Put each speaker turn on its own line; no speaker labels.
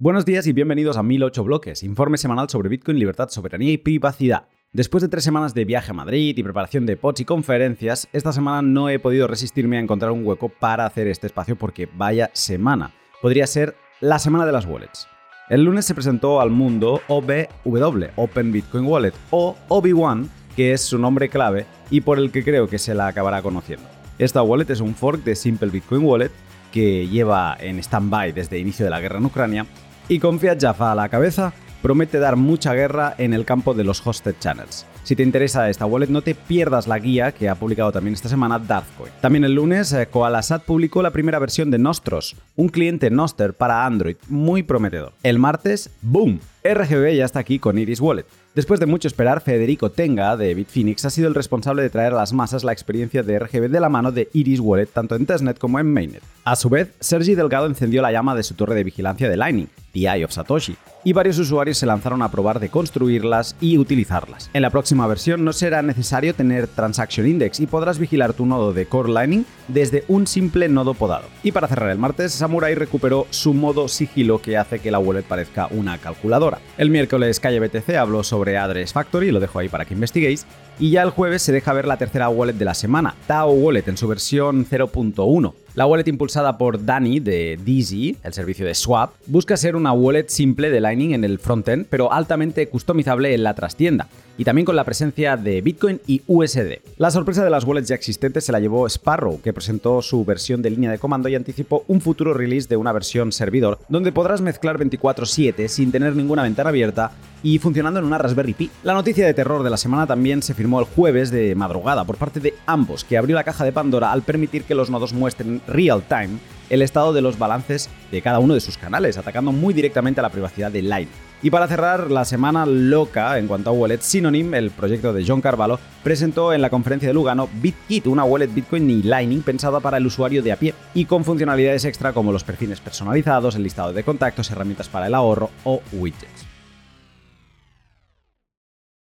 Buenos días y bienvenidos a 1008 Bloques, informe semanal sobre Bitcoin, libertad, soberanía y privacidad. Después de tres semanas de viaje a Madrid y preparación de pods y conferencias, esta semana no he podido resistirme a encontrar un hueco para hacer este espacio porque vaya semana. Podría ser la semana de las wallets. El lunes se presentó al mundo OBW, Open Bitcoin Wallet, o OB1, que es su nombre clave y por el que creo que se la acabará conociendo. Esta wallet es un fork de Simple Bitcoin Wallet que lleva en stand-by desde el inicio de la guerra en Ucrania y con Fiat Jaffa a la cabeza, promete dar mucha guerra en el campo de los hosted channels. Si te interesa esta wallet, no te pierdas la guía que ha publicado también esta semana Darthcoin. También el lunes, eh, Koalasat publicó la primera versión de Nostros, un cliente Noster para Android muy prometedor. El martes, ¡boom! RGB ya está aquí con Iris Wallet. Después de mucho esperar, Federico Tenga de Bitfinex ha sido el responsable de traer a las masas la experiencia de RGB de la mano de Iris Wallet tanto en testnet como en mainnet. A su vez, Sergi Delgado encendió la llama de su torre de vigilancia de Lightning, The Eye of Satoshi, y varios usuarios se lanzaron a probar de construirlas y utilizarlas. En la próxima versión no será necesario tener Transaction Index y podrás vigilar tu nodo de Core Lightning desde un simple nodo podado. Y para cerrar el martes, Samurai recuperó su modo sigilo que hace que la wallet parezca una calculadora. El miércoles Calle BTC habló sobre Address Factory, lo dejo ahí para que investiguéis, y ya el jueves se deja ver la tercera wallet de la semana, Tao Wallet en su versión 0.1. La wallet impulsada por Dani de Dizzy, el servicio de Swap, busca ser una wallet simple de Lightning en el frontend, pero altamente customizable en la trastienda, y también con la presencia de Bitcoin y USD. La sorpresa de las wallets ya existentes se la llevó Sparrow, que presentó su versión de línea de comando y anticipó un futuro release de una versión servidor, donde podrás mezclar 24/7 sin tener ninguna ventana abierta y funcionando en una Raspberry Pi. La noticia de terror de la semana también se firmó el jueves de madrugada por parte de ambos, que abrió la caja de Pandora al permitir que los nodos muestren real time el estado de los balances de cada uno de sus canales, atacando muy directamente a la privacidad de Lightning. Y para cerrar la semana loca en cuanto a wallet, Synonym, el proyecto de John Carvalho, presentó en la conferencia de Lugano BitKit, una wallet Bitcoin y Lightning pensada para el usuario de a pie y con funcionalidades extra como los perfiles personalizados, el listado de contactos, herramientas para el ahorro o widgets.